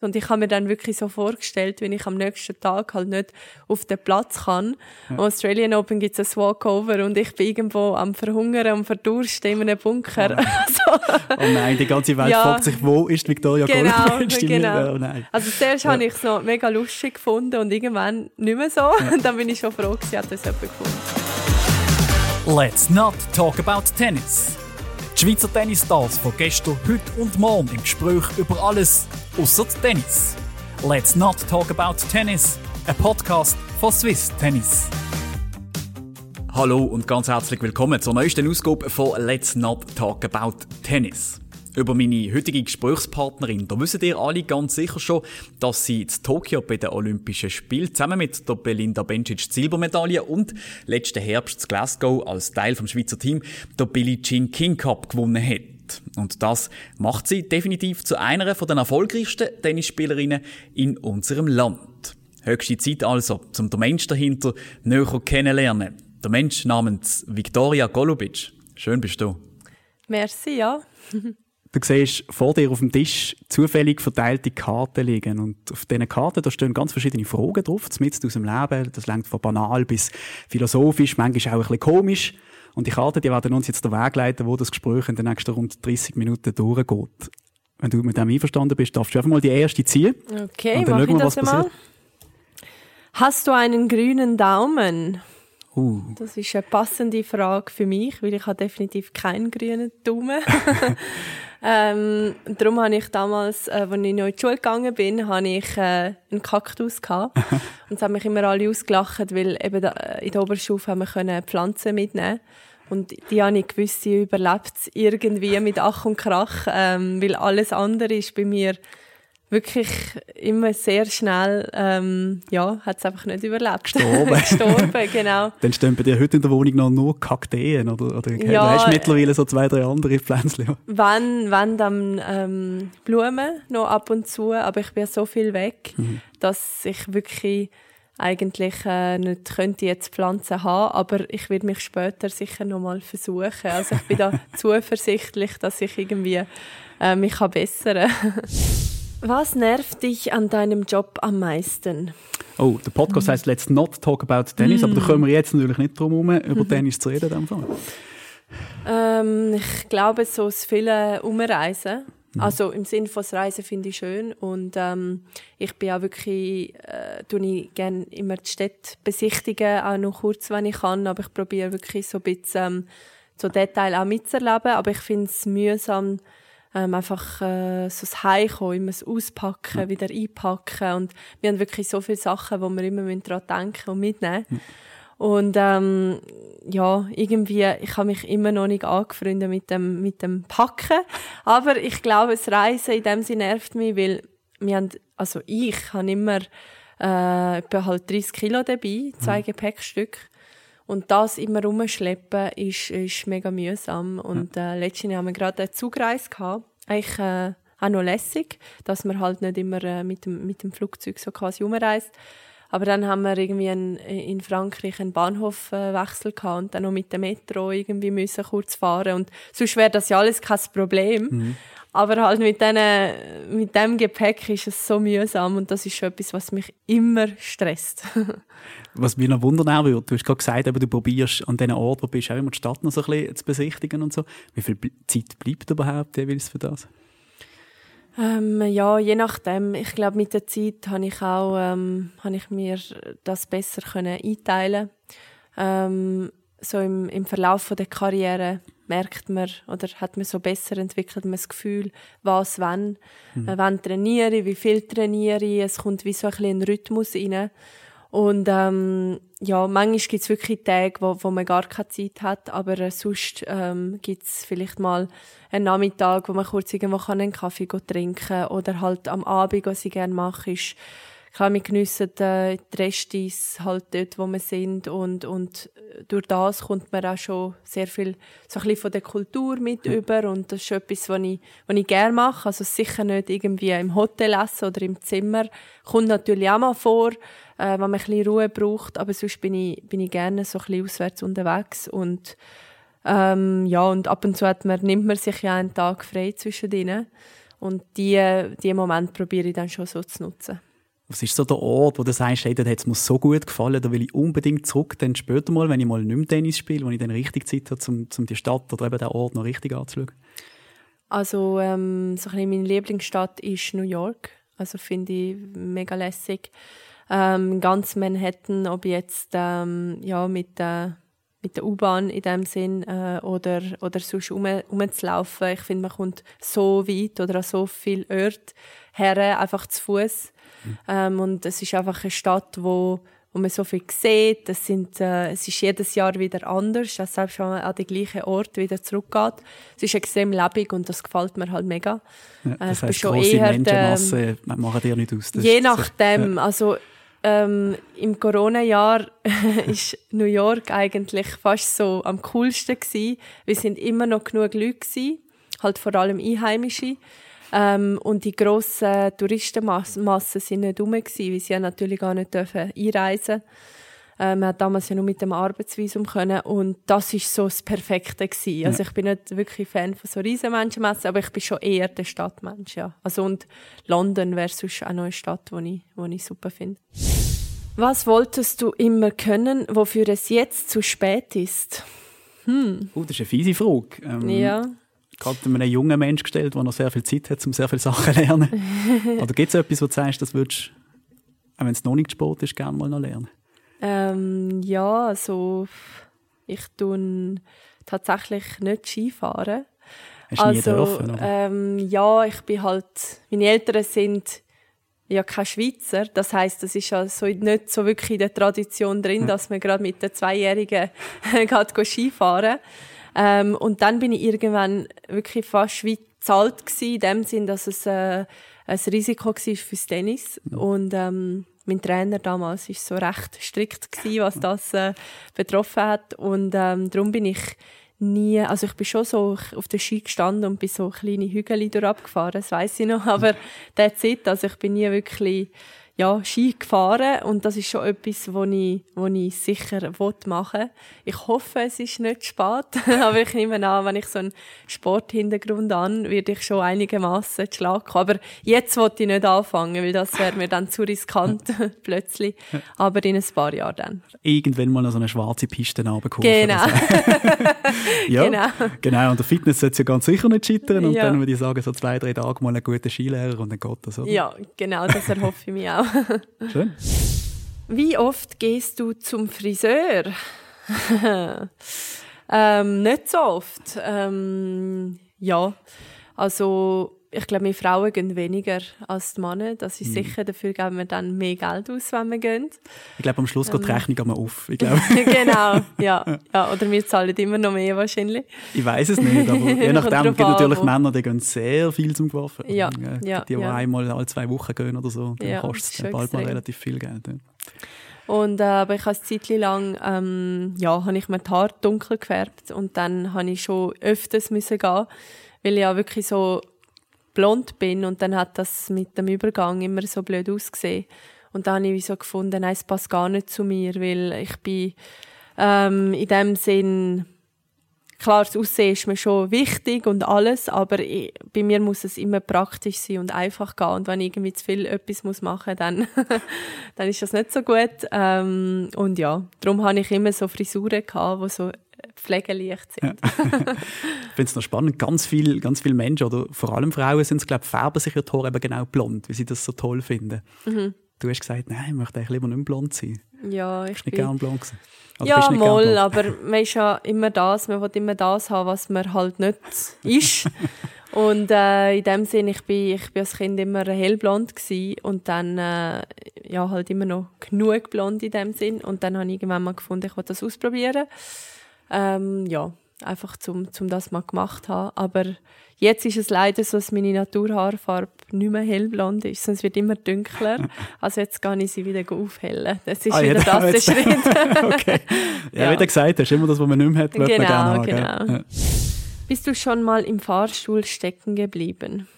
Und ich habe mir dann wirklich so vorgestellt, wenn ich am nächsten Tag halt nicht auf den Platz kann. Ja. Am Australian Open gibt es ein Walkover und ich bin irgendwo am Verhungern und Verdursten in einem Bunker. Oh nein, so. oh nein die ganze Welt ja. fragt sich, wo ist Victoria genau, Goldberg? Genau. Oh. Also zuerst ja. habe ich es noch mega lustig gefunden und irgendwann nicht mehr so. Ja. Und dann bin ich schon froh, dass das jemand gefunden Let's not talk about tennis. Schweizer Tennisstars von gestern, heute und morgen im Gespräch über alles außer Tennis. Let's not talk about tennis, ein Podcast von Swiss Tennis. Hallo und ganz herzlich willkommen zur neuesten Ausgabe von Let's not talk about tennis. Über meine heutige Gesprächspartnerin, da wissen ihr alle ganz sicher schon, dass sie in Tokio bei den Olympischen Spielen zusammen mit der Belinda Bencic Silbermedaille und letzten Herbst in Glasgow als Teil vom Schweizer Team der Billie Jean King Cup gewonnen hat. Und das macht sie definitiv zu einer von den erfolgreichsten Tennisspielerinnen in unserem Land. Höchste Zeit also, um den Mensch dahinter näher kennenlernen. Der Mensch namens Viktoria Golubic. Schön bist du. Merci, ja. Du siehst vor dir auf dem Tisch zufällig verteilte Karten liegen. Und auf diesen Karten da stehen ganz verschiedene Fragen drauf, mitten aus dem Leben. Das längt von banal bis philosophisch, manchmal auch ein bisschen komisch. Und die Karten, die werden uns jetzt den Weg leiten, wo das Gespräch in den nächsten rund 30 Minuten durchgeht. Wenn du mit dem einverstanden bist, darfst du einfach mal die erste ziehen. Okay, und dann ich wir, das mal. Hast du einen grünen Daumen? Uh. Das ist eine passende Frage für mich, weil ich habe definitiv keinen grünen Daumen. ähm, darum habe ich damals, äh, als ich neu in die Schule gegangen bin, habe ich äh, einen Kaktus gehabt. und es haben mich immer alle ausgelacht, weil eben da, äh, in der Oberstufe haben wir können Pflanzen mitnehmen und die habe ich gewusst, sie überlebt irgendwie mit Ach und Krach, ähm, weil alles andere ist bei mir wirklich immer sehr schnell, ähm, ja, hat es einfach nicht überlebt. Gestorben. Gestorben, genau. Dann stehen bei dir heute in der Wohnung noch nur Kakteen, oder, oder ja, hast du mittlerweile so zwei, drei andere Pflänzchen? Wenn, wenn dann ähm, Blumen noch ab und zu, aber ich bin so viel weg, mhm. dass ich wirklich eigentlich äh, nicht könnte jetzt Pflanzen haben, aber ich werde mich später sicher noch mal versuchen. Also ich bin da zuversichtlich, dass ich irgendwie äh, mich kann bessern Was nervt dich an deinem Job am meisten? Oh, der Podcast mm. heißt Let's Not Talk About Tennis, mm. aber da kommen wir jetzt natürlich nicht drum herum, über Tennis zu reden. In Fall. Ähm, ich glaube, so das viele Umreisen. Mhm. Also im Sinne von Reisen finde ich schön und ähm, ich bin auch wirklich, äh, tue ich gerne immer die Städte besichtigen, auch noch kurz, wenn ich kann, aber ich probiere wirklich so ein bisschen ähm, so Detail auch mitzuerleben, aber ich finde es mühsam, ähm, einfach äh, so das Heimkommen, immer das Auspacken, wieder einpacken und wir haben wirklich so viele Sachen, wo wir immer daran denken und mitnehmen. Mhm. Und ähm, ja, irgendwie, ich habe mich immer noch nicht angefreundet mit dem, mit dem Packen. Aber ich glaube, das Reisen in dem Sinne nervt mich, weil wir haben, also ich habe immer äh, etwa halt 30 Kilo dabei, zwei mhm. Gepäckstück. Und das immer rumschleppen ist, ist mega mühsam. Und äh, letztens haben wir gerade eine Zugreise gehabt. Eigentlich äh, auch noch lässig, dass man halt nicht immer äh, mit, dem, mit dem Flugzeug so quasi umreist. Aber dann haben wir irgendwie ein, in Frankreich einen Bahnhofwechsel gehabt und dann noch mit dem Metro irgendwie müssen kurz fahren und sonst wäre das ja alles kein Problem. Mhm. Aber halt mit, denen, mit dem Gepäck ist es so mühsam und das ist schon etwas, was mich immer stresst. was mich noch wundern würde, du hast gerade gesagt, du probierst an diesen Ort, wo du bist, auch immer die Stadt noch so ein bisschen zu besichtigen und so. Wie viel Zeit bleibt überhaupt jeweils für das? Ähm, ja, je nachdem. Ich glaube, mit der Zeit habe ich auch, ähm, habe ich mir das besser können einteilen. Ähm, so im, im Verlauf von der Karriere merkt man oder hat man so besser entwickelt man das Gefühl, was wann, mhm. äh, wann trainiere ich, wie viel trainiere ich. Es kommt wie so ein bisschen ein Rhythmus rein. Und ähm, ja, manchmal gibt es wirklich Tage, wo, wo man gar keine Zeit hat, aber äh, sonst ähm, gibt es vielleicht mal einen Nachmittag, wo man kurz irgendwo einen Kaffee trinken kann oder halt am Abend, was ich gerne mache, ist klar, wir geniessen äh, die Restis halt dort, wo wir sind und, und durch das kommt man auch schon sehr viel so ein bisschen von der Kultur mit ja. über und das ist etwas, was ich, was ich gerne mache, also sicher nicht irgendwie im Hotel essen oder im Zimmer, kommt natürlich auch mal vor, äh, wenn man ein bisschen Ruhe braucht, aber sonst bin ich, bin ich gerne so ein bisschen auswärts unterwegs und ähm, ja, und ab und zu hat man, nimmt man sich ja einen Tag frei zwischen denen. Und diese die Momente probiere ich dann schon so zu nutzen. Was ist so der Ort, wo du sagst, hey, dort hat es mir so gut gefallen, da will ich unbedingt zurück, dann später mal, wenn ich mal nicht mehr Tennis spiele, wo ich dann richtig Zeit habe, um, um die Stadt oder eben den Ort noch richtig anzuschauen? Also ähm, so ein meine Lieblingsstadt ist New York. Also finde ich mega lässig. Ähm, ganz Manhattan, ob jetzt ähm, ja, mit der mit der U-Bahn in dem Sinn äh, oder, oder sonst rum, rumzulaufen. Ich finde, man kommt so weit oder an so viele Orte her, einfach zu Fuß. Mhm. Ähm, und es ist einfach eine Stadt, wo, wo man so viel sieht. Das sind, äh, es ist jedes Jahr wieder anders, dass selbst wenn man an den gleichen Ort wieder zurückgeht. Es ist extrem lebendig und das gefällt mir halt mega. Ja, das äh, schon grosse eher Menschenmasse der, machen dir nicht aus. je nachdem. Ja. Also, ähm, Im Corona-Jahr ist New York eigentlich fast so am coolsten gewesen. Wir sind immer noch genug Leute gewesen, halt vor allem Einheimische. Ähm, und die grossen Touristenmassen sind nicht rum gewesen, weil sie ja natürlich gar nicht dürfen einreisen äh, Man hat damals ja nur mit dem Arbeitsvisum können und das ist so das Perfekte gewesen. Also ich bin nicht wirklich Fan von so riesen Menschenmassen, aber ich bin schon eher der Stadtmensch, ja. Also und London wäre sonst auch noch eine Stadt, die ich, die ich super finde. Was wolltest du immer können, wofür es jetzt zu spät ist? Hm. Oh, das ist eine fiese Frage. Ähm, ja gerade einem jungen Menschen gestellt, der noch sehr viel Zeit hat, um sehr viele Sachen zu lernen? Oder gibt es etwas, wo du sagst, das würdest auch wenn es noch nicht Sport ist, gerne mal noch lernen? Ähm, ja, also ich tue tatsächlich nicht Skifahren. Hast du also, nie dürfen, ähm, ja, ich bin halt, meine Eltern sind ja keine Schweizer. Das heißt, das ist ja so nicht so wirklich in der Tradition drin, dass man gerade mit den Zweijährigen geht Skifahren. Ähm, und dann bin ich irgendwann wirklich fast wie zahlt gsi in dem Sinn, dass es äh, ein Risiko war fürs Tennis. Mhm. Und ähm, mein Trainer damals ist so recht strikt gsi, was das äh, betroffen hat. Und ähm, darum bin ich nie, also ich bin schon so auf der Ski gestanden und bin so kleine Hügel durchabgefahren, das weiß ich noch, aber der Zeit, also ich bin nie wirklich ja, Ski gefahren und das ist schon etwas, was ich, was ich sicher machen will. Ich hoffe, es ist nicht spät, aber ich nehme an, wenn ich so einen Sporthintergrund an, werde ich schon einigermaßen Schlag kommen. Aber jetzt wollte ich nicht anfangen, weil das wäre mir dann zu riskant plötzlich. Aber in ein paar Jahren dann. Irgendwann mal noch so eine schwarze Piste runterkurven. Genau. ja, genau. Genau, und der Fitness sollte ja ganz sicher nicht scheitern und ja. dann würde ich sagen, so zwei, drei Tage mal einen guten Skilehrer und dann geht das, oder? Ja, genau, das erhoffe ich mir auch. Schön. Wie oft gehst du zum Friseur? ähm, nicht so oft. Ähm, ja, also ich glaube, wir Frauen gehen weniger als die Männer. Das ist mhm. sicher. Dafür geben wir dann mehr Geld aus, wenn wir gehen. Ich glaube, am Schluss ähm. geht die ähm. Rechnung einmal auf. Ich glaube. genau, ja. ja. Oder wir zahlen immer noch mehr wahrscheinlich. Ich weiß es nicht, aber je nachdem gibt natürlich Männer, die gehen sehr viel zum Geworfen. Ja, ja, die, die ja. einmal alle zwei Wochen gehen oder so, dann ja, kostet es bald mal relativ viel Geld. Ja. Und, äh, aber ich habe eine Zeit lang, ähm, ja, habe ich mir die Haare dunkel gefärbt und dann habe ich schon öfters müssen gehen, weil ich ja wirklich so blond bin und dann hat das mit dem Übergang immer so blöd ausgesehen. Und dann habe ich so gefunden, nein, es passt gar nicht zu mir, weil ich bin ähm, in dem Sinn klar, das Aussehen ist mir schon wichtig und alles, aber ich, bei mir muss es immer praktisch sein und einfach gehen. Und wenn ich irgendwie zu viel etwas muss machen dann, dann ist das nicht so gut. Ähm, und ja, darum habe ich immer so Frisuren gehabt, die so pflegeleicht sind. Ich finde es noch spannend, ganz viele ganz viel Menschen, oder vor allem Frauen, sind glaube färben sich ihr Haar eben genau blond, wie sie das so toll finden. Mhm. Du hast gesagt, nein, ich möchte eigentlich lieber nicht blond sein. Ja, ich bist nicht gerne blond gewesen. Also ja, mal, aber man ist ja immer das, man will immer das haben, was man halt nicht ist. und äh, in dem Sinn, ich bin, ich bin als Kind immer hellblond gewesen und dann äh, ja halt immer noch genug blond in dem Sinn. Und dann habe ich irgendwann mal gefunden, ich will das ausprobieren. Ähm, ja, einfach zum, zum das mal gemacht haben. Aber jetzt ist es leider so, dass meine Naturhaarfarbe nicht mehr hellblond ist, sonst wird immer dunkler. Also jetzt kann ich sie wieder aufhellen. Das ist ah, wieder das der Schritt. okay. Ja, ja, wie du gesagt hast, immer das, was man nicht mehr hat, genau, man gerne haben. Genau. Ja. Bist du schon mal im Fahrstuhl stecken geblieben?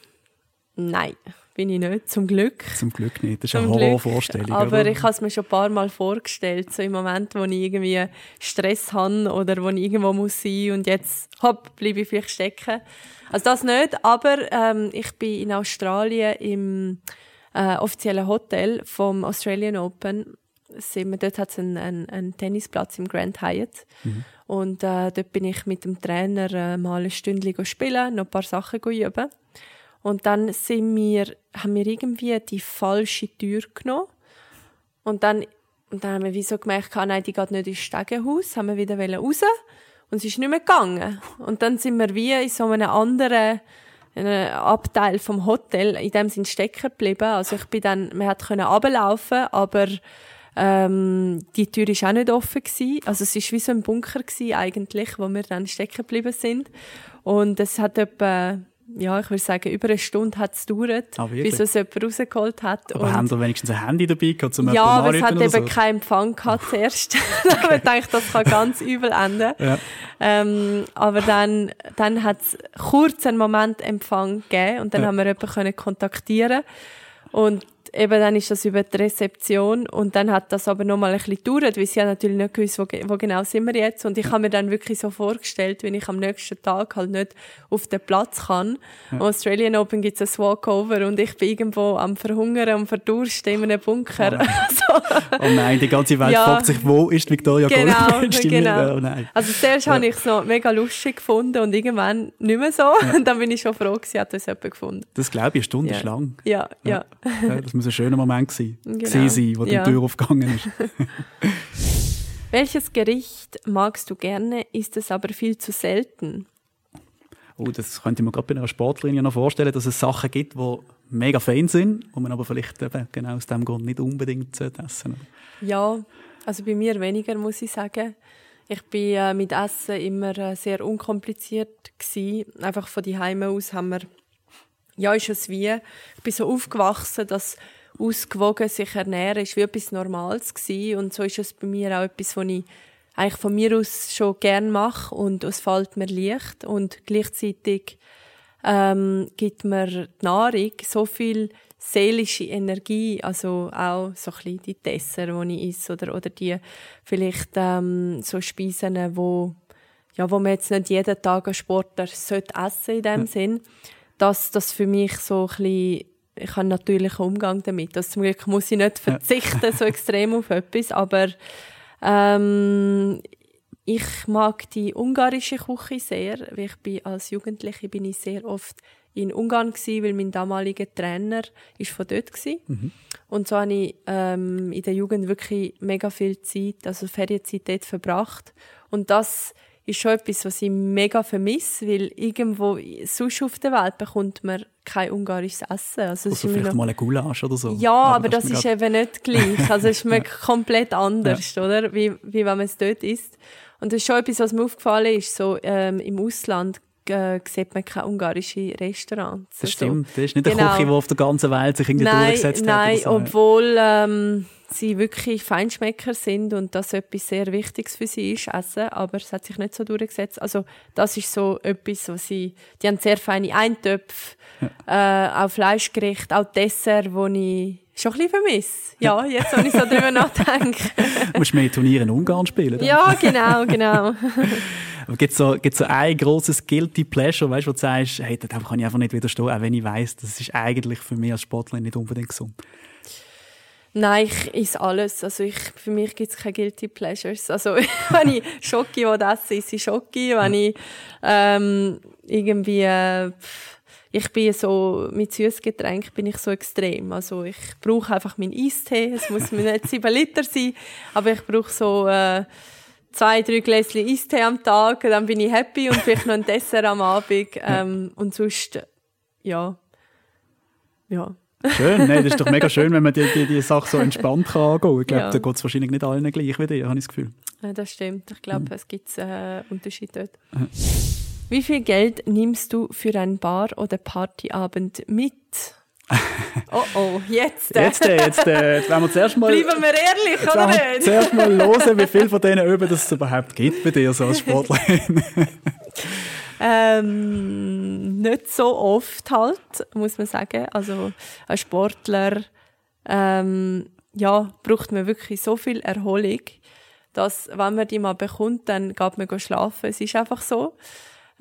Nein, bin ich nicht, zum Glück. Zum Glück nicht, das ist Zum eine Glück. Horrorvorstellung. Aber oder? ich habe es mir schon ein paar Mal vorgestellt, so im Moment, wo ich irgendwie Stress habe oder wo ich irgendwo muss sein und jetzt hopp, bleibe ich vielleicht stecken. Also das nicht, aber ähm, ich bin in Australien im äh, offiziellen Hotel vom Australian Open. Sind wir, dort hat es einen, einen, einen Tennisplatz im Grand Hyatt. Und äh, dort bin ich mit dem Trainer äh, mal ein Stündchen spielen, noch ein paar Sachen üben. Und dann sind wir, haben wir irgendwie die falsche Tür genommen. Und dann, und dann haben wir wie so gemerkt, ah, nein, die geht nicht ins Stegenhaus, haben wir wieder raus. Und es ist nicht mehr gegangen. Und dann sind wir wie in so einem anderen Abteil vom Hotel, in dem sind stecken geblieben. Also ich bin dann, man hat können runterlaufen, aber ähm, die Tür ist auch nicht offen gewesen. Also es ist wie so ein Bunker gewesen, eigentlich, wo wir dann stecken geblieben sind. Und es hat etwa, ja, ich würde sagen, über eine Stunde hat es gedauert, Ah, bis es jemand rausgeholt hat. Aber Und- haben Sie wenigstens ein Handy dabei gehabt, um ja, aber es hat eben so? keinen Empfang gehabt zuerst. habe ich gedacht, das kann ganz übel enden. Ja. Ähm, aber dann, dann hat es kurz einen Moment Empfang gegeben und dann Ja. haben wir jemanden können kontaktieren und eben dann ist das über die Rezeption und dann hat das aber noch mal ein bisschen gedauert, weil sie haben natürlich nicht gewusst, wo, wo genau sind wir jetzt und ich habe mir dann wirklich so vorgestellt, wenn ich am nächsten Tag halt nicht auf den Platz kann. Am Australian Open gibt es ein Walkover und ich bin irgendwo am Verhungern und verdursten in einem Bunker. Also, Oh nein, die ganze Welt Ja. fragt sich, wo ist Victoria Genau, Goldbridge? Die- genau. Oh nein. Also zuerst habe ich es noch mega lustig gefunden und irgendwann nicht mehr so. Und dann bin ich schon froh gewesen, hat das jemand gefunden. Das glaube ich, eine Stunde Ja. lang. Ja, ja. Ja, muss ein schöner Moment sein. Genau. Gewesen sein, wo Ja. die Tür aufgegangen ist. Welches Gericht magst du gerne, ist es aber viel zu selten? Oh, das könnte ich mir gerade bei einer Sportlerin ja noch vorstellen, dass es Sachen gibt, die mega fein sind, die man aber vielleicht eben genau aus dem Grund nicht unbedingt essen Ja, also bei mir weniger, muss ich sagen. Ich bin äh, mit Essen immer äh, sehr unkompliziert gsi. Einfach von die Heime aus haben wir, ja, ist es wie, ich bin so aufgewachsen, dass ausgewogen sich ernähren ist wie etwas Normales gsi und so ist es bei mir auch etwas, was ich eigentlich von mir aus schon gern mache und es fällt mir leicht. Und gleichzeitig ähm, gibt mir die Nahrung so viel seelische Energie, also auch so ein bisschen die Dessert, die ich esse, oder, oder die vielleicht ähm, so Speisen, wo, ja, wo man jetzt nicht jeden Tag als Sportler sollte essen in dem Sinn, dass das für mich so ein bisschen, ich habe einen natürlichen Umgang damit. Also zum Glück muss ich nicht verzichten so extrem auf etwas, aber ähm, ich mag die ungarische Küche sehr. Ich bin als Jugendliche bin ich sehr oft in Ungarn gsi, weil mein damaliger Trainer ist von dort gsi. Und so habe ich ähm, in der Jugend wirklich mega viel Zeit, also Ferienzeit dort verbracht. Und das ist schon etwas, was ich mega vermisse, weil irgendwo sonst auf der Welt bekommt man kein ungarisches Essen. Also Also vielleicht noch- mal ein Gulasch oder so. ja, aber, das, mir ist grad- eben nicht gleich. Also es schmeckt komplett anders, oder? Wie, wie wenn man es dort isst. Und das ist schon etwas, was mir aufgefallen ist. So, ähm, Im Ausland äh, sieht man keine ungarischen Restaurants. Das Also, stimmt. Das ist nicht eine Genau. Küche, die auf der ganzen Welt sich irgendwie Nein, durchgesetzt nein, hat. oder so. obwohl ähm, sie wirklich Feinschmecker sind und das etwas sehr Wichtiges für sie ist, Essen, aber es hat sich nicht so durchgesetzt. Also das ist so etwas, was sie, die haben sehr feine Eintöpfe, äh, auch Fleischgerichte, auch Dessert, wo ich schon ein bisschen vermisse. Ja, jetzt, wenn ich so drüber nachdenke. Du musst mehr Turniere in Ungarn spielen. dann. ja, genau, genau. Aber gibt es so, gibt's so ein grosses Guilty Pleasure, weißt, wo du sagst, hey, dem kann ich einfach nicht widerstehen, auch wenn ich weiss, das ist eigentlich für mich als Sportler nicht unbedingt gesund. Nein, ich esse alles. Also ich, für mich gibt es keine Guilty Pleasures. Also wenn ich Schoki esse, esse ich Schoki. Wenn ich ähm, irgendwie... Äh, ich bin so, mit Süßgetränk bin ich so extrem. Also ich brauche einfach meinen Eistee. Es muss mir nicht sieben Liter sein, aber ich brauche so äh, zwei, drei Gläschen Eistee am Tag. Dann bin ich happy und vielleicht noch ein Dessert am Abend. Ähm, und sonst, ja, ja. Schön, nee, das ist doch mega schön, wenn man die, die, die Sache so entspannt kann angehen. Ich glaube, Ja. da geht es wahrscheinlich nicht allen gleich wie dir, habe ich das Gefühl. Ja, das stimmt. Ich glaube, es gibt äh, Unterschiede dort. Wie viel Geld nimmst du für einen Bar- oder Partyabend mit? oh oh, jetzt. äh, Jetzt, äh, jetzt, äh, jetzt wollen wir zuerst mal... Bleiben wir ehrlich, Jetzt oder wir nicht? zuerst mal hören, wie viel von diesen Üben es überhaupt gibt bei dir so als Sportlerin. ähm, nicht so oft halt, muss man sagen. Also ein Sportler ähm, ja, braucht man wirklich so viel Erholung, dass wenn man die mal bekommt, dann geht man schlafen. Es ist einfach so.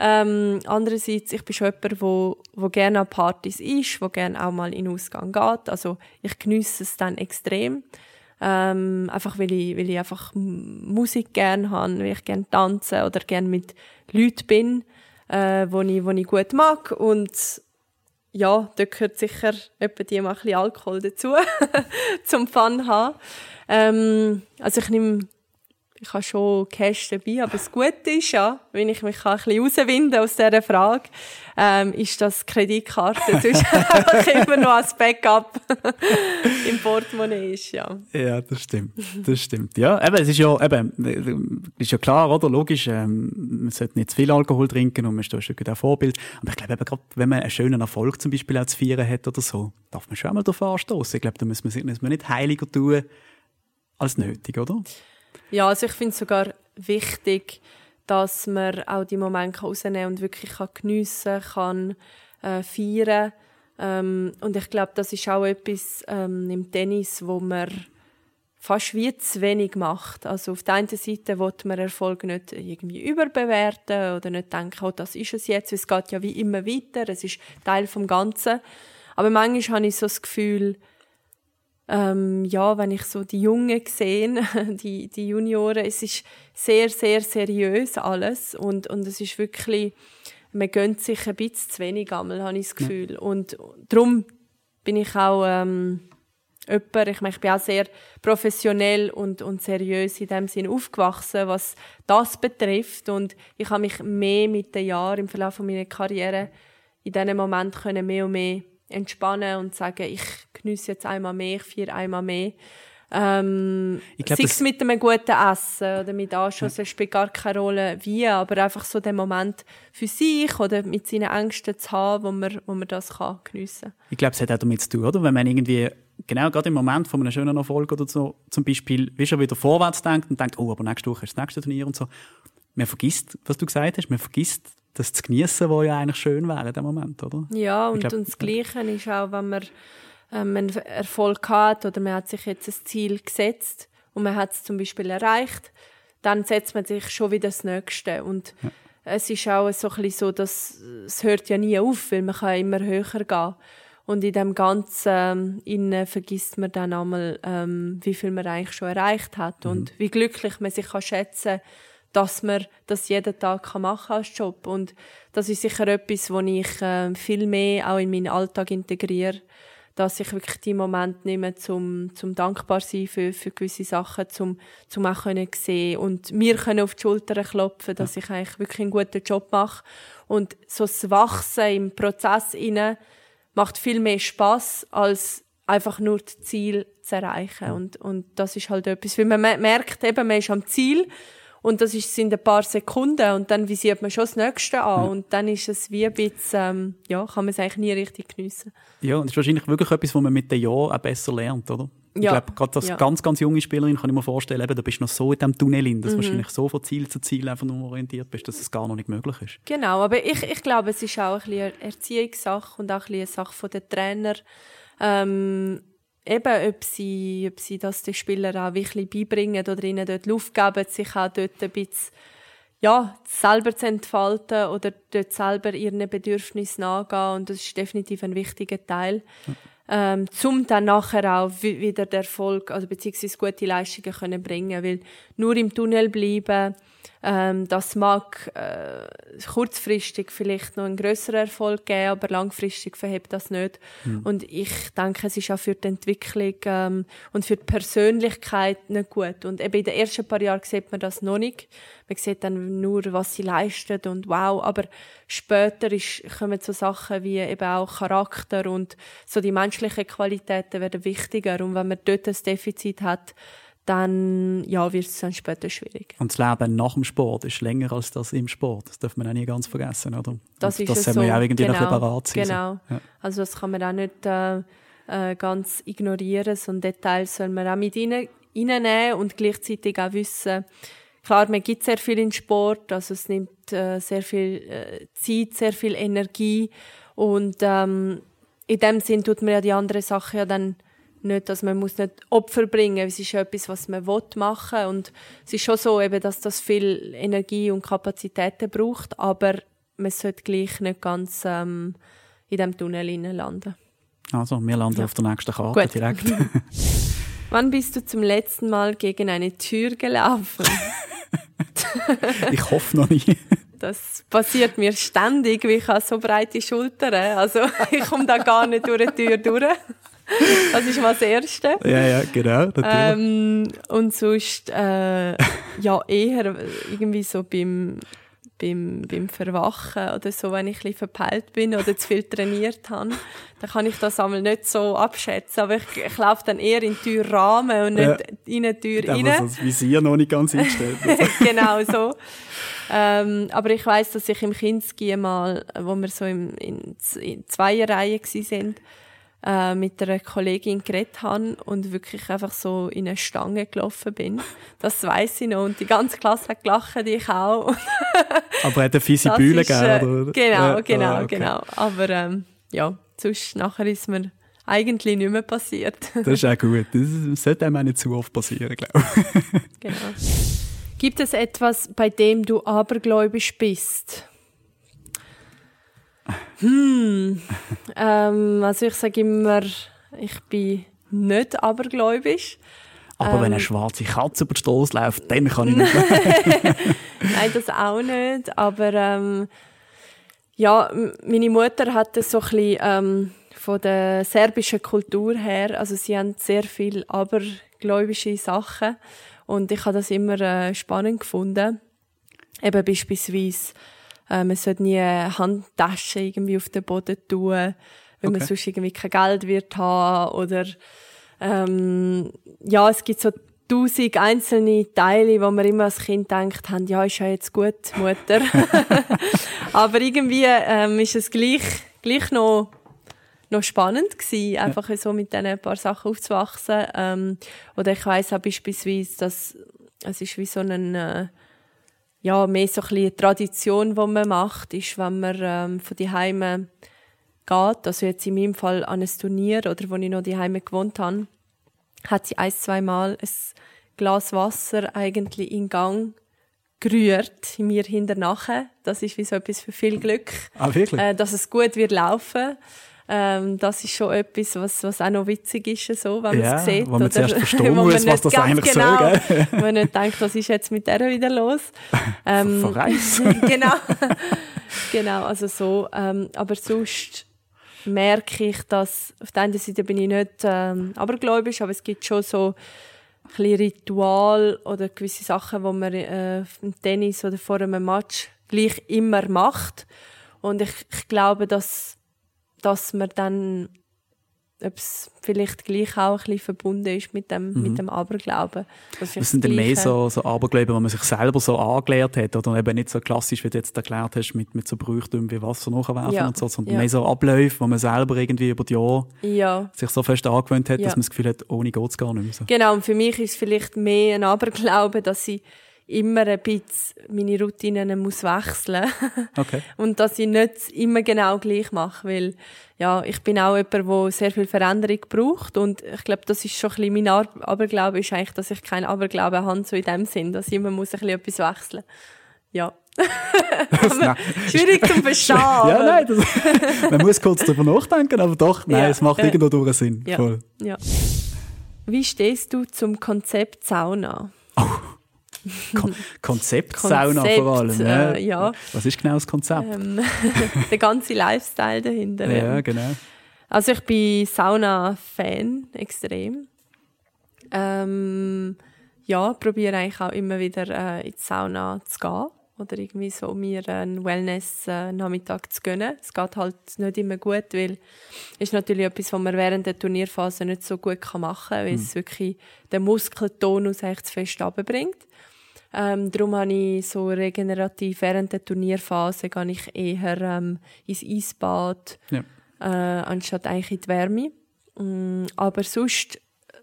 Ähm, andererseits, ich bin schon jemand, wo, wo gerne an Partys ist, wo gerne auch mal in den Ausgang geht. Also ich genieße es dann extrem. Ähm, einfach weil ich, weil ich einfach Musik gerne habe, weil ich gerne tanze oder gerne mit Leuten bin, äh, wo, ich, wo ich gut mag. Und ja, da gehört sicher etwa die mal ein bisschen Alkohol dazu, zum Fun haben. Ähm, also ich nehme ich habe schon Cash dabei, aber das Gute ist ja, wenn ich mich ein bisschen herauswinden aus dieser Frage, ähm, ist das Kreditkarte sonst einfach immer noch als Backup im Portemonnaie ist, ja. Ja, das stimmt, das stimmt. Ja, eben, es ist ja, eben, ist ja klar, oder, logisch, ähm, man sollte nicht zu viel Alkohol trinken und man ist da schon ein Vorbild, aber ich glaube eben gerade, wenn man einen schönen Erfolg zum Beispiel auch zu feiern hat oder so, darf man schon einmal darauf anstoßen. Ich glaube, da muss man, muss nicht heiliger tun als nötig, oder? Ja, also ich finde es sogar wichtig, dass man auch die Momente rausnehmen und wirklich kann geniessen kann, äh, feiern. Ähm, und ich glaube, das ist auch etwas ähm, im Tennis, wo man fast wie zu wenig macht. Also auf der einen Seite will man Erfolg nicht irgendwie überbewerten oder nicht denken, oh, das ist es jetzt, es geht ja wie immer weiter, es ist Teil vom Ganzen. Aber manchmal habe ich so das Gefühl, ähm, ja, wenn ich so die Jungen sehe, die, die Junioren, es ist sehr, sehr seriös alles und, und es ist wirklich, man gönnt sich ein bisschen zu wenig einmal, habe ich das Gefühl. Ja. Und darum bin ich auch ähm, jemand, ich, meine, ich bin auch sehr professionell und, und seriös in dem Sinn aufgewachsen, was das betrifft und ich habe mich mehr mit den Jahren im Verlauf meiner Karriere in diesem Moment können mehr und mehr entspannen und sagen, ich genieße jetzt einmal mehr, ich feiere einmal mehr. Ähm, glaub, sei es mit einem guten Essen oder mit Anschuss, ja. es spielt gar keine Rolle wie, aber einfach so den Moment für sich oder mit seinen Ängsten zu haben, wo man, wo man das kann geniessen kann. Ich glaube, es hat auch damit zu tun, oder? Wenn man irgendwie, genau gerade im Moment von einem schönen Erfolg oder so, zum Beispiel, wie schon wieder vorwärts denkt und denkt, oh, aber nächste Woche ist das nächste Turnier und so. Man vergisst, was du gesagt hast, man vergisst das zu genießen, was ja eigentlich schön wäre in dem Moment, oder? Ja, und, glaub, und das Gleiche ist auch, wenn man ähm, einen Erfolg hat oder man hat sich jetzt ein Ziel gesetzt und man hat es zum Beispiel erreicht, dann setzt man sich schon wieder das Nächste und ja. es ist auch so ein so, dass es hört ja nie auf, weil man kann immer höher gehen und in dem Ganzen ähm, vergisst man dann einmal, ähm, wie viel man eigentlich schon erreicht hat mhm. und wie glücklich man sich kann schätzen kann, dass man das jeden Tag machen kann als Job. Und das ist sicher etwas, wo ich äh, viel mehr auch in meinen Alltag integriere, dass ich wirklich die Moment nehme, zum, zum dankbar sein für, für gewisse Sachen, zum, zum auch können sehen und mir können auf die Schulter klopfen, dass ich eigentlich wirklich einen guten Job mache. Und so das Wachsen im Prozess inne macht viel mehr Spaß als einfach nur das Ziel zu erreichen. Und, und das ist halt etwas, weil man merkt eben, man ist am Ziel und das ist, sind ein paar Sekunden und dann visiert man schon das Nächste an. Ja. Und dann ist es wie ein bisschen, ähm, ja, kann man es eigentlich nie richtig geniessen. Ja, und das ist wahrscheinlich wirklich etwas, was man mit den Jahren auch besser lernt, oder? Ich ja. glaube, gerade als ja. ganz, ganz junge Spielerin kann ich mir vorstellen, eben, da bist du noch so in diesem Tunnel in, dass mhm. du wahrscheinlich so von Ziel zu Ziel einfach nur orientiert bist, dass es gar noch nicht möglich ist. Genau, aber ich, ich glaube, es ist auch ein bisschen eine Erziehungssache und auch ein bisschen eine Sache der Trainer. Ähm, eben, ob sie, ob sie das den Spielern auch wirklich beibringen oder ihnen dort Luft geben, sich auch dort ein bisschen ja, selber zu entfalten oder dort selber ihren Bedürfnissen nachgehen. Und das ist definitiv ein wichtiger Teil. Mhm. Ähm, um dann nachher auch wieder den Erfolg, also beziehungsweise gute Leistungen können bringen. Weil nur im Tunnel bleiben, ähm, das mag äh, kurzfristig vielleicht noch einen größeren Erfolg geben, aber langfristig verhebt das nicht. Mhm. Und ich denke, es ist auch für die Entwicklung ähm, und für die Persönlichkeit nicht gut. Und eben in den ersten paar Jahren sieht man das noch nicht. Man sieht dann nur, was sie leistet und wow. Aber später ist, kommen so Sachen wie eben auch Charakter und so die menschlichen Qualitäten werden wichtiger. Und wenn man dort ein Defizit hat, dann ja, wird es dann später schwierig. Und das Leben nach dem Sport ist länger als das im Sport. Das darf man auch nie ganz vergessen, oder? Das ist das soll man ja auch irgendwie genau, parat sein. Genau. Ja. Also das kann man auch nicht äh, äh, ganz ignorieren. So ein Detail soll man auch mit rein, reinnehmen und gleichzeitig auch wissen, klar, man gibt sehr viel in Sport, also es nimmt äh, sehr viel äh, Zeit, sehr viel Energie und ähm, in dem Sinn tut man ja die anderen Sachen ja dann nicht, dass man muss nicht Opfer bringen, es ist ja etwas, was man will machen und es ist schon so, eben, dass das viel Energie und Kapazitäten braucht, aber man sollte gleich nicht ganz ähm, in dem Tunnel landen. Also, wir landen ja. auf der nächsten Karte Gut. direkt. Wann bist du zum letzten Mal gegen eine Tür gelaufen? ich hoffe noch nie. Das passiert mir ständig, weil ich habe so breite Schultern. Also ich komme da gar nicht durch die Tür durch. Das ist mal das Erste. Ja, ja, genau, Ähm, und sonst, äh, ja, eher irgendwie so beim beim, beim Verwachen oder so, wenn ich ein bisschen verpeilt bin oder zu viel trainiert habe, dann kann ich das einmal nicht so abschätzen. Aber ich, ich laufe dann eher in den Türrahmen und nicht ja. in die Tür rein. Aber das Visier noch nicht ganz eingestellt. genau so. Ähm, aber ich weiß, dass ich im Kinski mal, wo wir so im, in, in Zweierreihen waren, äh, mit einer Kollegin geredet habe und wirklich einfach so in eine Stange gelaufen bin. Das weiß ich noch. Und die ganze Klasse hat gelacht, ich auch. Aber hat eine fiese Bühne gegeben? Äh, genau, genau, oh, okay. genau. Aber ähm, ja, sonst nachher ist mir eigentlich nicht mehr passiert. das ist auch gut. Das sollte einem auch nicht zu oft passieren, glaube ich. genau. Gibt es etwas, bei dem du abergläubisch bist? Hm. ähm, also ich sage immer, ich bin nicht abergläubisch. Aber ähm, wenn eine schwarze Katze über den Stoß läuft, dann kann ich nicht. Nein, das auch nicht. Aber ähm, ja, meine Mutter hatte so ein bisschen ähm, von der serbischen Kultur her, also sie haben sehr viel abergläubische Sachen und ich habe das immer äh, spannend gefunden. Eben beispielsweise äh, man sollte nie Handtaschen irgendwie auf den Boden tun, weil okay. man sonst irgendwie kein Geld wird haben oder ähm, ja, es gibt so tausend einzelne Teile, wo man immer als Kind denkt, haben, ja, ist ja jetzt gut, Mutter. Aber irgendwie ähm, ist es gleich, gleich noch, noch spannend gewesen, einfach ja. so mit diesen paar Sachen aufzuwachsen. Ähm, oder ich weiss auch beispielsweise, dass es ist wie so ein äh, ja, mehr so ein eine Tradition, die man macht, ist, wenn man ähm, von die Heime geht, also jetzt in meinem Fall an ein Turnier oder wo ich noch die Heime gewohnt habe, hat sie ein, zwei Mal ein Glas Wasser eigentlich in Gang gerührt, in mir hinterher. Das ist wie so etwas für viel Glück. Ah, wirklich? Äh, dass es gut wird laufen. Ähm, das ist schon etwas, was, was auch noch witzig ist, so, wenn ja, man es sieht. Wo man oder, zuerst verstehen muss, was das eigentlich genau, soll. Gell? man nicht denkt, was ist jetzt mit der wieder los. Ähm, genau. genau, also so. Ähm, aber sonst merke ich, dass auf der einen Seite bin ich nicht ähm, abergläubisch, aber es gibt schon so ein Ritual oder gewisse Sachen, die man äh, im Tennis oder vor einem Match gleich immer macht. Und ich, ich glaube, dass dass man dann ob es vielleicht gleich auch ein bisschen verbunden ist mit dem, mhm. mit dem Aberglauben. Das, das sind dann mehr so, so Aberglauben, wo man sich selber so angelehrt hat oder eben nicht so klassisch, wie du jetzt erklärt hast, mit, mit so Brüchtungen wie Wasser nachwerfen ja. und so, sondern ja. mehr so Abläufe, wo man selber irgendwie über die Jahre ja. sich so fest angewöhnt hat, dass man das Gefühl hat, ohne geht es gar nicht mehr so. Genau, und für mich ist es vielleicht mehr ein Aberglaube, dass ich immer ein bisschen meine Routinen muss wechseln okay. und dass ich nicht immer genau gleich mache, weil ja, ich bin auch jemand, der sehr viel Veränderung braucht und ich glaube, das ist schon ein bisschen mein Aberglaube, ist eigentlich, dass ich keinen Aberglaube habe, so in dem Sinn, dass ich immer muss ein bisschen etwas wechseln Ja. Schwierig zu verstehen. ja, nein, das, man muss kurz darüber nachdenken, aber doch, nein, ja. es macht irgendwo durch Sinn. Ja. Voll. Ja. Wie stehst du zum Konzept Sauna? Oh. Kon Konzeptsauna Konzept, vor allem. Ne? Äh, ja. Was ist genau das Konzept? Ähm, der ganze Lifestyle dahinter. Ja, genau. Also ich bin Sauna-Fan, extrem. Ähm, ja, probiere eigentlich auch immer wieder äh, in die Sauna zu gehen oder irgendwie so mir einen Wellness-Nachmittag zu gönnen. Es geht halt nicht immer gut, weil es ist natürlich etwas, was man während der Turnierphase nicht so gut machen kann, weil mhm. es wirklich den Muskeltonus echt zu fest runterbringt. Ähm, darum habe ich so regenerativ während der Turnierphase gehe ich eher ähm, ins Eisbad, ja. äh, anstatt eigentlich in die Wärme. Mm, aber sonst,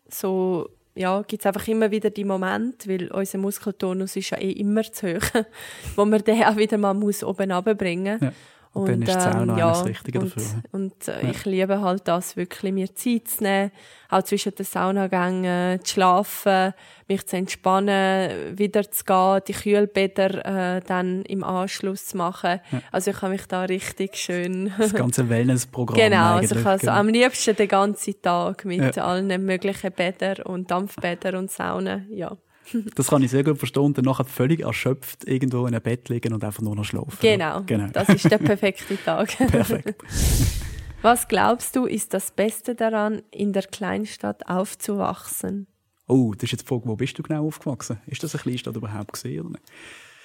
so ja, gibt es einfach immer wieder die Momente, weil unser Muskeltonus ist ja eh immer zu hoch, wo man den auch wieder mal muss oben runterbringen muss. Ja. Und, dann ist Sauna ähm, ja, das Richtige und, dafür. Und äh, Ja. ich liebe halt das, wirklich mir Zeit zu nehmen, auch zwischen den Saunagängen zu schlafen, mich zu entspannen, wieder zu gehen, die Kühlbäder äh, dann im Anschluss zu machen. Also ich kann mich da richtig schön... Das ganze Wellnessprogramm Genau, also ich also am liebsten den ganzen Tag mit Ja. allen möglichen Bädern und Dampfbädern und Saunen, ja. Das kann ich sehr gut verstehen und dann nachher völlig erschöpft irgendwo in einem Bett liegen und einfach nur noch schlafen. Genau, genau. das ist der perfekte Tag. Perfekt. Was glaubst du, ist das Beste daran, in der Kleinstadt aufzuwachsen? Oh, das ist jetzt die Frage, wo bist du genau aufgewachsen? Ist das eine Kleinstadt überhaupt gesehen oder nicht?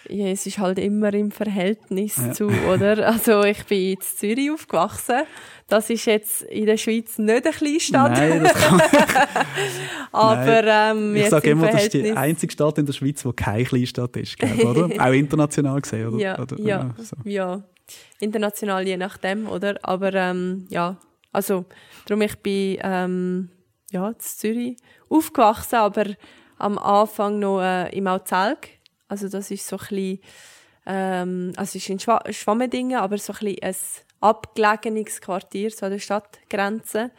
Ja, es ist halt immer im Verhältnis Ja. zu, oder? Also ich bin in Zürich aufgewachsen. Das ist jetzt in der Schweiz nicht eine Kleinstadt, Nein, das kann, aber ähm, ich sage im immer, das ist die einzige Stadt in der Schweiz, die keine Kleinstadt ist, glaub, oder? Auch international gesehen, oder? Ja, oder ja, so. ja. International je nachdem, oder? Aber ähm, ja, also darum ich bin ähm, ja in Zürich aufgewachsen, aber am Anfang noch äh, im Auzelg. Also das ist so ein bisschen, ähm, also es ist in Schwa Schwammendingen, aber so ein bisschen ein abgelegenes Quartier so an der Stadtgrenze,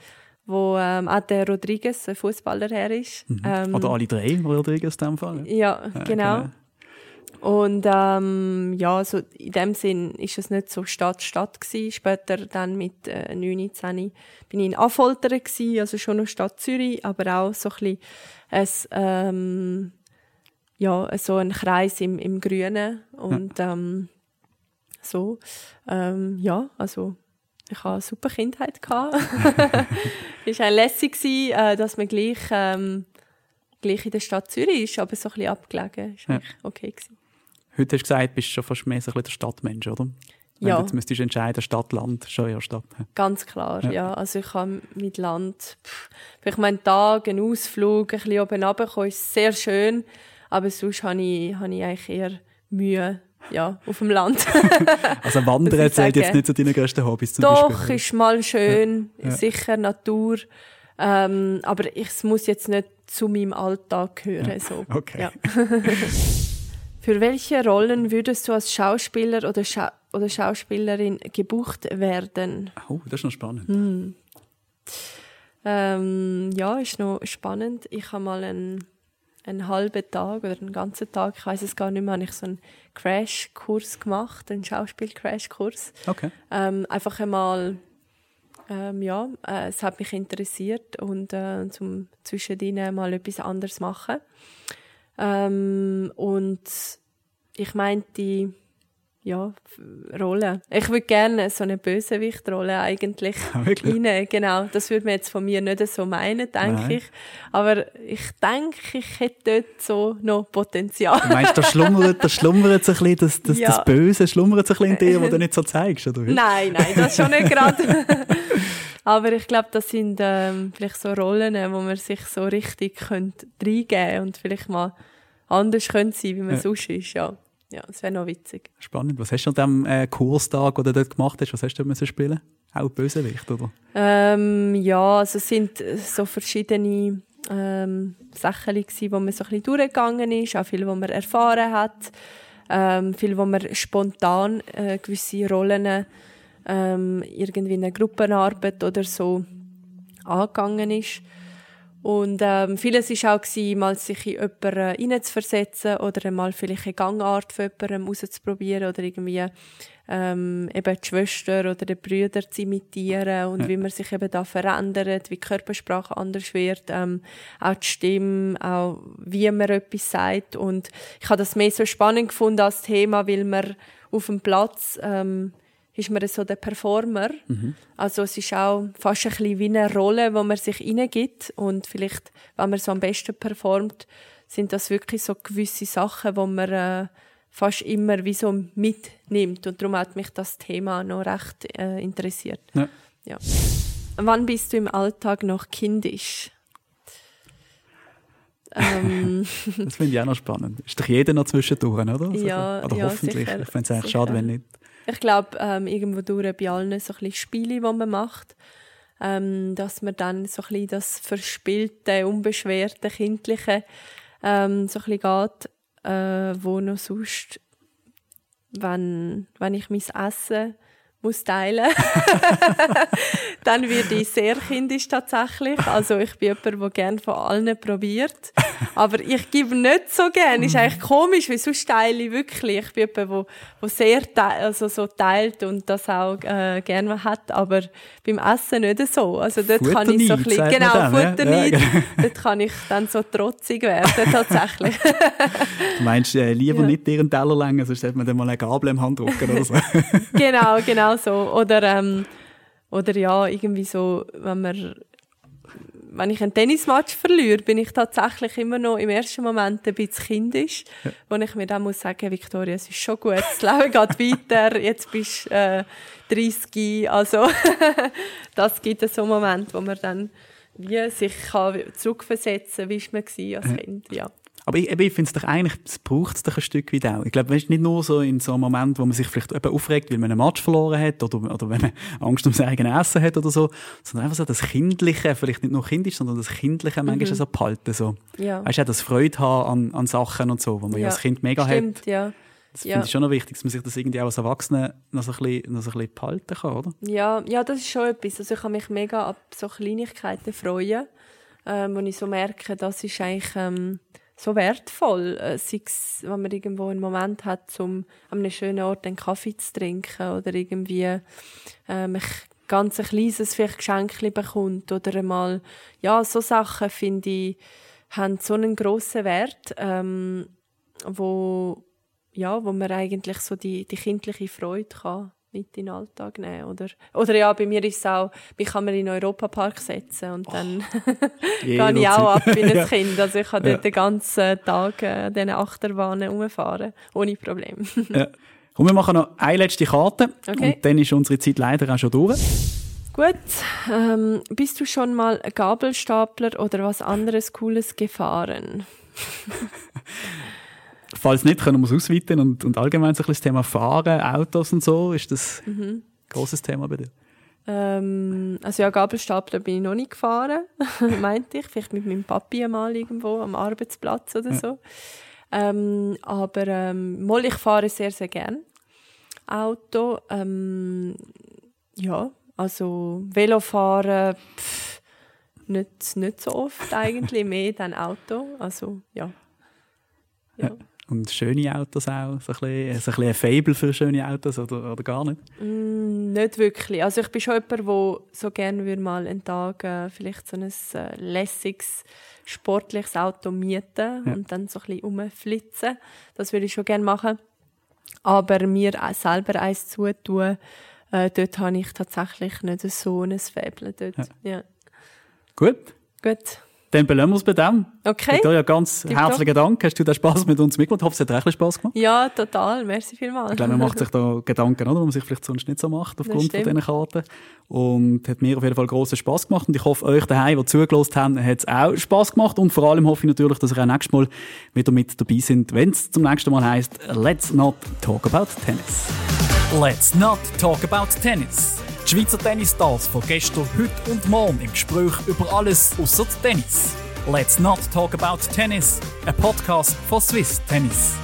wo ähm, auch der Rodriguez, ein Fußballer, her ist. Ähm, Mhm. Oder alle drei, Rodriguez in dem Fall. ja, Ja, genau. Und ähm, ja, so in dem Sinn ist es nicht so Stadt-Stadt gewesen. Später dann mit äh, 19 bin ich in Affoltern gewesen, also schon noch Stadt Zürich, aber auch so ein bisschen ein, ähm, ja, so ein Kreis im, im Grünen und ähm, so. Ähm, ja, also ich hatte eine super Kindheit. gehabt. es war auch lässig, äh, dass man gleich, ähm, gleich in der Stadt Zürich ist, aber so ein bisschen abgelegen. Ist Ja. eigentlich okay gewesen. Heute hast du gesagt, bist du schon fast mehr so ein bisschen der Stadtmensch, oder? Wenn Ja. du jetzt müsstest du entscheiden, Stadt, Land, schon eher Stadt. Ganz klar, Ja. ja. Also ich habe mit Land, pff, vielleicht mal einen Tag, einen Ausflug, ein bisschen oben runterkommen, ist sehr schön, aber sonst habe ich, habe ich eigentlich eher Mühe ja, auf dem Land. Also Wandern zählt jetzt nicht zu deinen grössten Hobbys zum Doch, Beispiel. ist mal schön, Ja. Ja. sicher Natur, ähm, aber ich, es muss jetzt nicht zu meinem Alltag gehören. So. Okay. Ja. Für welche Rollen würdest du als Schauspieler oder, Scha oder Schauspielerin gebucht werden? Oh, das ist noch spannend. Hm. Ähm, ja, ist noch spannend. Ich habe mal einen, einen halben Tag oder einen ganzen Tag, ich weiß es gar nicht mehr, habe ich so einen Crashkurs gemacht, einen Schauspiel-Crashkurs. Okay. Ähm, einfach einmal, ähm, ja, äh, es hat mich interessiert und äh, zum zwischendrin mal etwas anderes machen. Ähm, und ich meinte, ja, Rolle. Ich würde gerne so eine Bösewichtrolle eigentlich rein. Genau, das würde man jetzt von mir nicht so meinen, denke Nein. ich. Aber ich denke, ich hätte dort so noch Potenzial. Du meinst, da schlummert, da schlummert so ein bisschen, das, das, Ja. das Böse schlummert so ein bisschen in dir, das du nicht so zeigst, oder? Nein, nein, das schon nicht gerade. Aber ich glaube, das sind ähm, vielleicht so Rollen, wo man sich so richtig könnte reingeben und vielleicht mal anders könnte sein, wie man Ja. sonst ist. Ja, ja das wäre noch witzig. Spannend. Was hast du an dem äh, Kurstag, den du dort gemacht hast, was hast du dort müssen spielen? Auch Bösewicht, oder? Ähm, ja, also es sind äh, so verschiedene ähm, Sachen, wo man so ein bisschen durchgegangen ist, auch viel, wo man erfahren hat, ähm, viel, wo man spontan äh, gewisse Rollen ähm, irgendwie in einer Gruppenarbeit oder so angegangen ist. Und ähm, vieles war auch, gewesen, mal sich in jemanden äh, hineinzuversetzen oder mal vielleicht eine Gangart von jemandem auszuprobieren oder irgendwie ähm, eben die Schwester oder den Brüder zu imitieren und Ja. wie man sich eben da verändert, wie die Körpersprache anders wird, ähm, auch die Stimme, auch wie man etwas sagt. Und ich habe das mehr so spannend gefunden als Thema, weil man auf dem Platz ähm, ist man so der Performer. Also es ist auch fast ein bisschen wie eine Rolle, wo man sich hineingibt und vielleicht, wenn man so am besten performt, sind das wirklich so gewisse Sachen, wo man äh, fast immer wie so mitnimmt und darum hat mich das Thema noch recht äh, interessiert. Ja. Ja. Wann bist du im Alltag noch kindisch? ähm, Das finde ich auch noch spannend. Ist doch jeder noch zwischendurch, oder? Also, Ja, oder ja, hoffentlich. sicher, ich finde es eigentlich sicher. schade, wenn nicht. Ich glaube, ähm, irgendwo durch bei allen so ein bisschen Spiele, die man macht. ähm, dass man dann so ein bisschen das verspielte, unbeschwerte, kindliche ähm, so ein bisschen geht, äh, wo noch sonst, wenn, wenn ich mein Essen muss teilen dann werde ich sehr kindisch tatsächlich. Also ich bin jemand, der gerne von allen probiert. Aber ich gebe nicht so gerne. Ist eigentlich komisch, weil sonst teile ich wirklich. Ich bin jemand, der, sehr also so teilt und das auch äh, gerne hat. Aber beim Essen nicht so. Also dort kann ich so ein bisschen, genau, Futterneid. Ja, genau. dort kann ich dann so trotzig werden, tatsächlich. du meinst, äh, lieber ja. nicht ihren Teller länger, sonst hätte man dann mal eine Gabel im Hand drücken oder so. genau, genau so. Oder, ähm, oder ja, irgendwie so, wenn man wenn ich einen Tennismatch verliere, bin ich tatsächlich immer noch im ersten Moment ein bisschen kindisch, ja. wo ich mir dann muss sagen, Victoria, es ist schon gut, das Leben geht weiter, jetzt bist du äh, 30, also das gibt so einen Moment, wo man dann wie sich kann zurückversetzen kann, wie war man als Kind, ja. Aber ich, ich finde es doch eigentlich, es braucht es doch ein Stück weit auch. Ich glaube, weißt, nicht nur so in so einem Moment, wo man sich vielleicht eben aufregt, weil man einen Match verloren hat oder, oder wenn man Angst um sein eigenes Essen hat oder so, sondern einfach so das Kindliche, vielleicht nicht nur kindisch, sondern das Kindliche mhm. manchmal so behalten. So. Ja. Weißt du, das Freude haben an, an Sachen und so, wo man ja, als Kind mega Stimmt, hat. Ja. Das finde ja. ich schon noch wichtig, dass man sich das irgendwie auch als Erwachsener noch so ein bisschen, noch so ein bisschen behalten kann, oder? Ja, ja, das ist schon etwas. Also ich kann mich mega ab so Kleinigkeiten freuen, ähm, wo ich so merke, das ist eigentlich... Ähm, so wertvoll, äh, sei es, wenn man irgendwo einen Moment hat, um an einem schönen Ort einen Kaffee zu trinken oder irgendwie ähm, ein ganz kleines vielleicht Geschenk bekommt oder einmal, ja, so Sachen finde ich, haben so einen grossen Wert, ähm, wo, ja, wo man eigentlich so die, die kindliche Freude kann mit in den Alltag nehmen. Oder, oder ja, bei mir ist es auch, mich kann man in den Europapark setzen und dann oh, gehe ich auch ab wie ein ja. Kind. Also ich kann ja. dort den ganzen Tag äh, diesen Achterbahnen umfahren, ohne Problem. ja. Komm, wir machen noch eine letzte Karte okay. und dann ist unsere Zeit leider auch schon durch. Gut, ähm, bist du schon mal Gabelstapler oder was anderes Cooles gefahren? falls nicht, können wir es ausweiten und, und allgemein so ein das Thema Fahren, Autos und so, ist das mhm. ein grosses Thema bei dir? Ähm, also ja, Gabelstapler bin ich noch nicht gefahren, meinte ich. Vielleicht mit meinem Papi mal irgendwo am Arbeitsplatz oder ja. so. Ähm, aber ähm, mal, ich fahre sehr, sehr gern Auto. Ähm, ja, also Velofahren pff, nicht, nicht so oft eigentlich, mehr dann Auto. Also ja. ja. Und schöne Autos auch? So ein bisschen, so ein, bisschen ein Fable für schöne Autos oder, oder gar nicht? Mm, nicht wirklich. Also ich bin schon jemand, der so gerne mal einen Tag äh, vielleicht so ein äh, lässiges, sportliches Auto mieten ja. und dann so ein bisschen rumflitzen. Das würde ich schon gerne machen. Aber mir selber eins zutun, äh, dort habe ich tatsächlich nicht so ein Fable. Dort. Ja. ja. Gut. Gut. Dann belassen wir es bei dem. Okay. Victoria, ganz Tipp herzlichen. Dank. Hast du den Spass mit uns mitgemacht? Ich hoffe, es hat recht Spass gemacht. Ja, total. Merci vielmals. Ich glaube, man macht sich da Gedanken, oder? Die man sich vielleicht sonst nicht so macht, aufgrund von diesen Karten. Und hat mir auf jeden Fall grossen Spass gemacht. Und ich hoffe, euch daheim, die zugelassen haben, hat es auch Spass gemacht. Und vor allem hoffe ich natürlich, dass ihr auch nächstes Mal wieder mit dabei sind, wenn es zum nächsten Mal heisst, Let's not talk about tennis. Let's not talk about tennis. Die Schweizer Tennisstars von gestern, heute und morgen im Gespräch über alles außer Tennis. Let's Not Talk About Tennis, a podcast for Swiss Tennis.